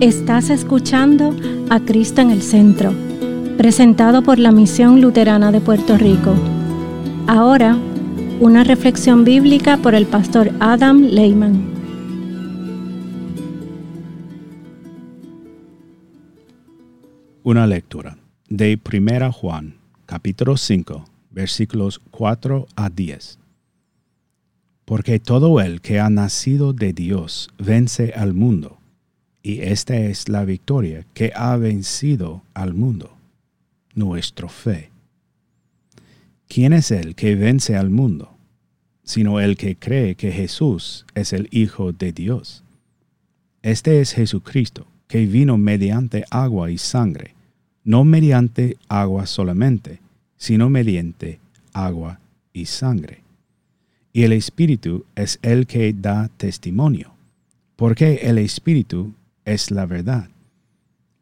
Estás escuchando a Cristo en el Centro, presentado por la Misión Luterana de Puerto Rico. Ahora, una reflexión bíblica por el pastor Adam Lehman. Una lectura de 1 Juan, capítulo 5, versículos 4 a 10. Porque todo el que ha nacido de Dios vence al mundo y esta es la victoria que ha vencido al mundo, nuestra fe. ¿Quién es el que vence al mundo? Sino el que cree que Jesús es el Hijo de Dios. Este es Jesucristo, que vino mediante agua y sangre, no mediante agua solamente, sino mediante agua y sangre. Y el Espíritu es el que da testimonio, porque el Espíritu es la verdad.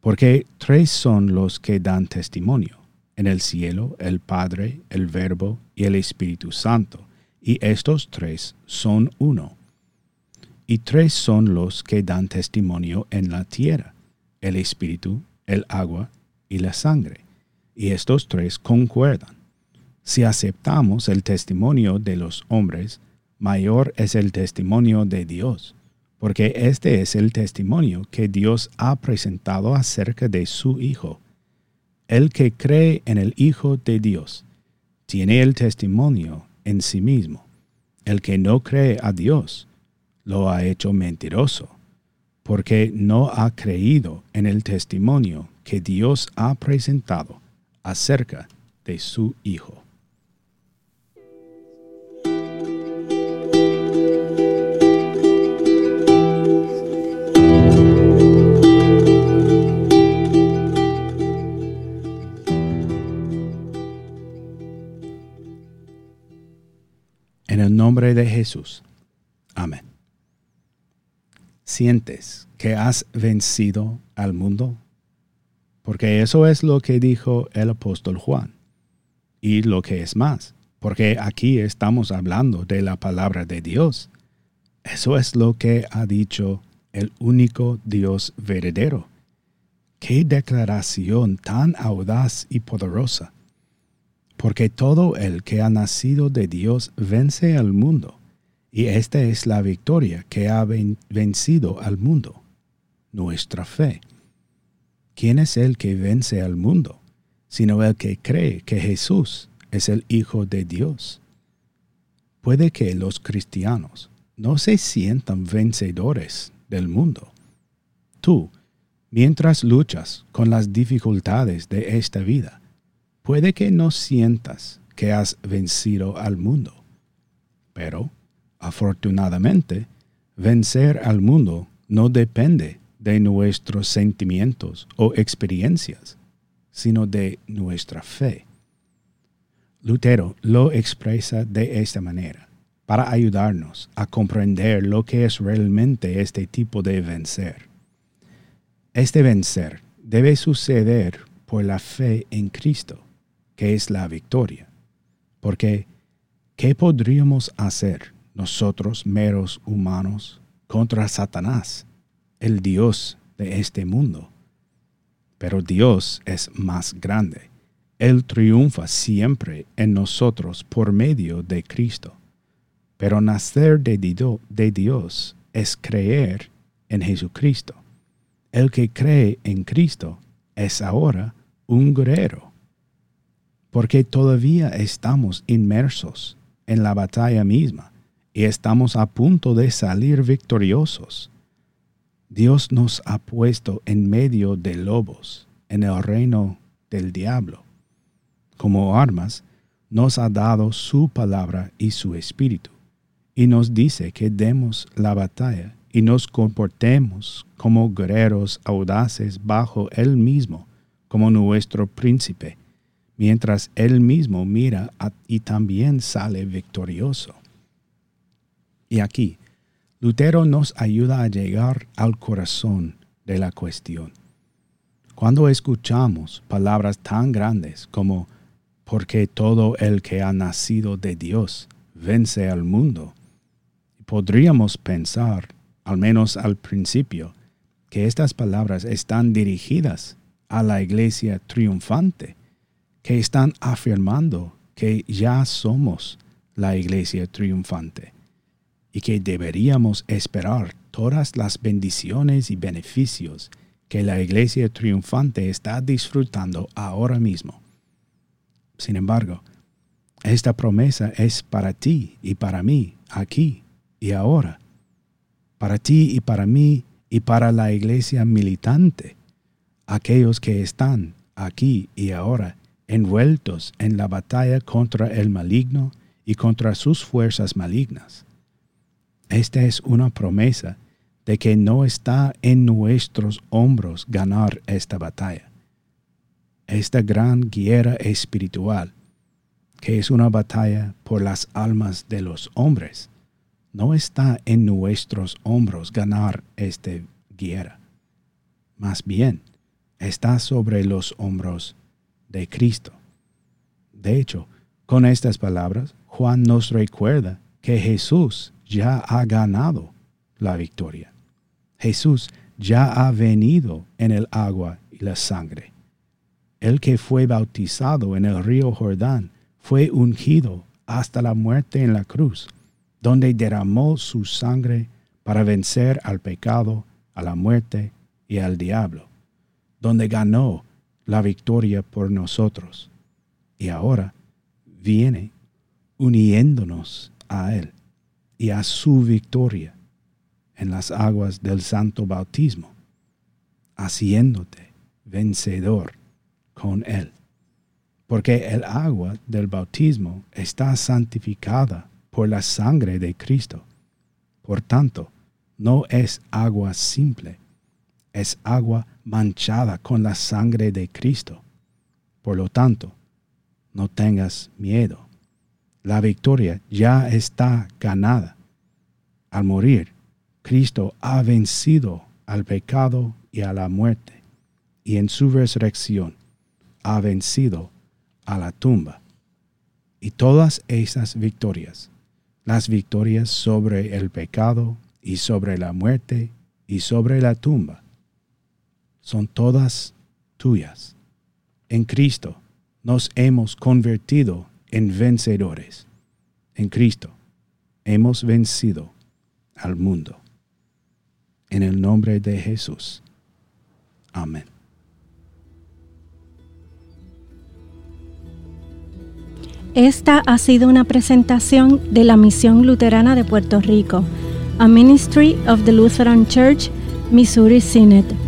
Porque tres son los que dan testimonio, en el cielo, el Padre, el Verbo y el Espíritu Santo, y estos tres son uno. Y tres son los que dan testimonio en la tierra, el Espíritu, el agua y la sangre, y estos tres concuerdan. Si aceptamos el testimonio de los hombres, mayor es el testimonio de Dios porque este es el testimonio que Dios ha presentado acerca de su Hijo. El que cree en el Hijo de Dios tiene el testimonio en sí mismo. El que no cree a Dios lo ha hecho mentiroso, porque no ha creído en el testimonio que Dios ha presentado acerca de su Hijo. De Jesús. Amén. ¿Sientes que has vencido al mundo? Porque eso es lo que dijo el apóstol Juan. Y lo que es más, porque aquí estamos hablando de la palabra de Dios. Eso es lo que ha dicho el único Dios verdadero. Qué declaración tan audaz y poderosa porque todo el que ha nacido de Dios vence al mundo, y esta es la victoria que ha vencido al mundo, nuestra fe. ¿Quién es el que vence al mundo, sino el que cree que Jesús es el Hijo de Dios? Puede que los cristianos no se sientan vencedores del mundo. Tú, mientras luchas con las dificultades de esta vida, Puede que no sientas que has vencido al mundo, pero afortunadamente vencer al mundo no depende de nuestros sentimientos o experiencias, sino de nuestra fe. Lutero lo expresa de esta manera, para ayudarnos a comprender lo que es realmente este tipo de vencer. Este vencer debe suceder por la fe en Cristo que es la victoria. Porque, ¿qué podríamos hacer nosotros, meros humanos, contra Satanás, el Dios de este mundo? Pero Dios es más grande. Él triunfa siempre en nosotros por medio de Cristo. Pero nacer de, de Dios es creer en Jesucristo. El que cree en Cristo es ahora un guerrero porque todavía estamos inmersos en la batalla misma y estamos a punto de salir victoriosos. Dios nos ha puesto en medio de lobos, en el reino del diablo. Como armas, nos ha dado su palabra y su espíritu, y nos dice que demos la batalla y nos comportemos como guerreros audaces bajo Él mismo, como nuestro príncipe mientras él mismo mira y también sale victorioso. Y aquí, Lutero nos ayuda a llegar al corazón de la cuestión. Cuando escuchamos palabras tan grandes como porque todo el que ha nacido de Dios vence al mundo, podríamos pensar, al menos al principio, que estas palabras están dirigidas a la iglesia triunfante, que están afirmando que ya somos la iglesia triunfante y que deberíamos esperar todas las bendiciones y beneficios que la iglesia triunfante está disfrutando ahora mismo. Sin embargo, esta promesa es para ti y para mí, aquí y ahora. Para ti y para mí y para la iglesia militante, aquellos que están aquí y ahora envueltos en la batalla contra el maligno y contra sus fuerzas malignas. Esta es una promesa de que no está en nuestros hombros ganar esta batalla. Esta gran guerra espiritual, que es una batalla por las almas de los hombres, no está en nuestros hombros ganar esta guerra. Más bien, está sobre los hombros de Cristo. De hecho, con estas palabras, Juan nos recuerda que Jesús ya ha ganado la victoria. Jesús ya ha venido en el agua y la sangre. El que fue bautizado en el río Jordán fue ungido hasta la muerte en la cruz, donde derramó su sangre para vencer al pecado, a la muerte y al diablo, donde ganó la victoria por nosotros. Y ahora viene uniéndonos a Él y a su victoria en las aguas del santo bautismo, haciéndote vencedor con Él. Porque el agua del bautismo está santificada por la sangre de Cristo. Por tanto, no es agua simple, es agua manchada con la sangre de Cristo. Por lo tanto, no tengas miedo. La victoria ya está ganada. Al morir, Cristo ha vencido al pecado y a la muerte, y en su resurrección ha vencido a la tumba. Y todas esas victorias, las victorias sobre el pecado y sobre la muerte y sobre la tumba, son todas tuyas. En Cristo nos hemos convertido en vencedores. En Cristo hemos vencido al mundo. En el nombre de Jesús. Amén. Esta ha sido una presentación de la Misión Luterana de Puerto Rico, a Ministry of the Lutheran Church, Missouri Synod.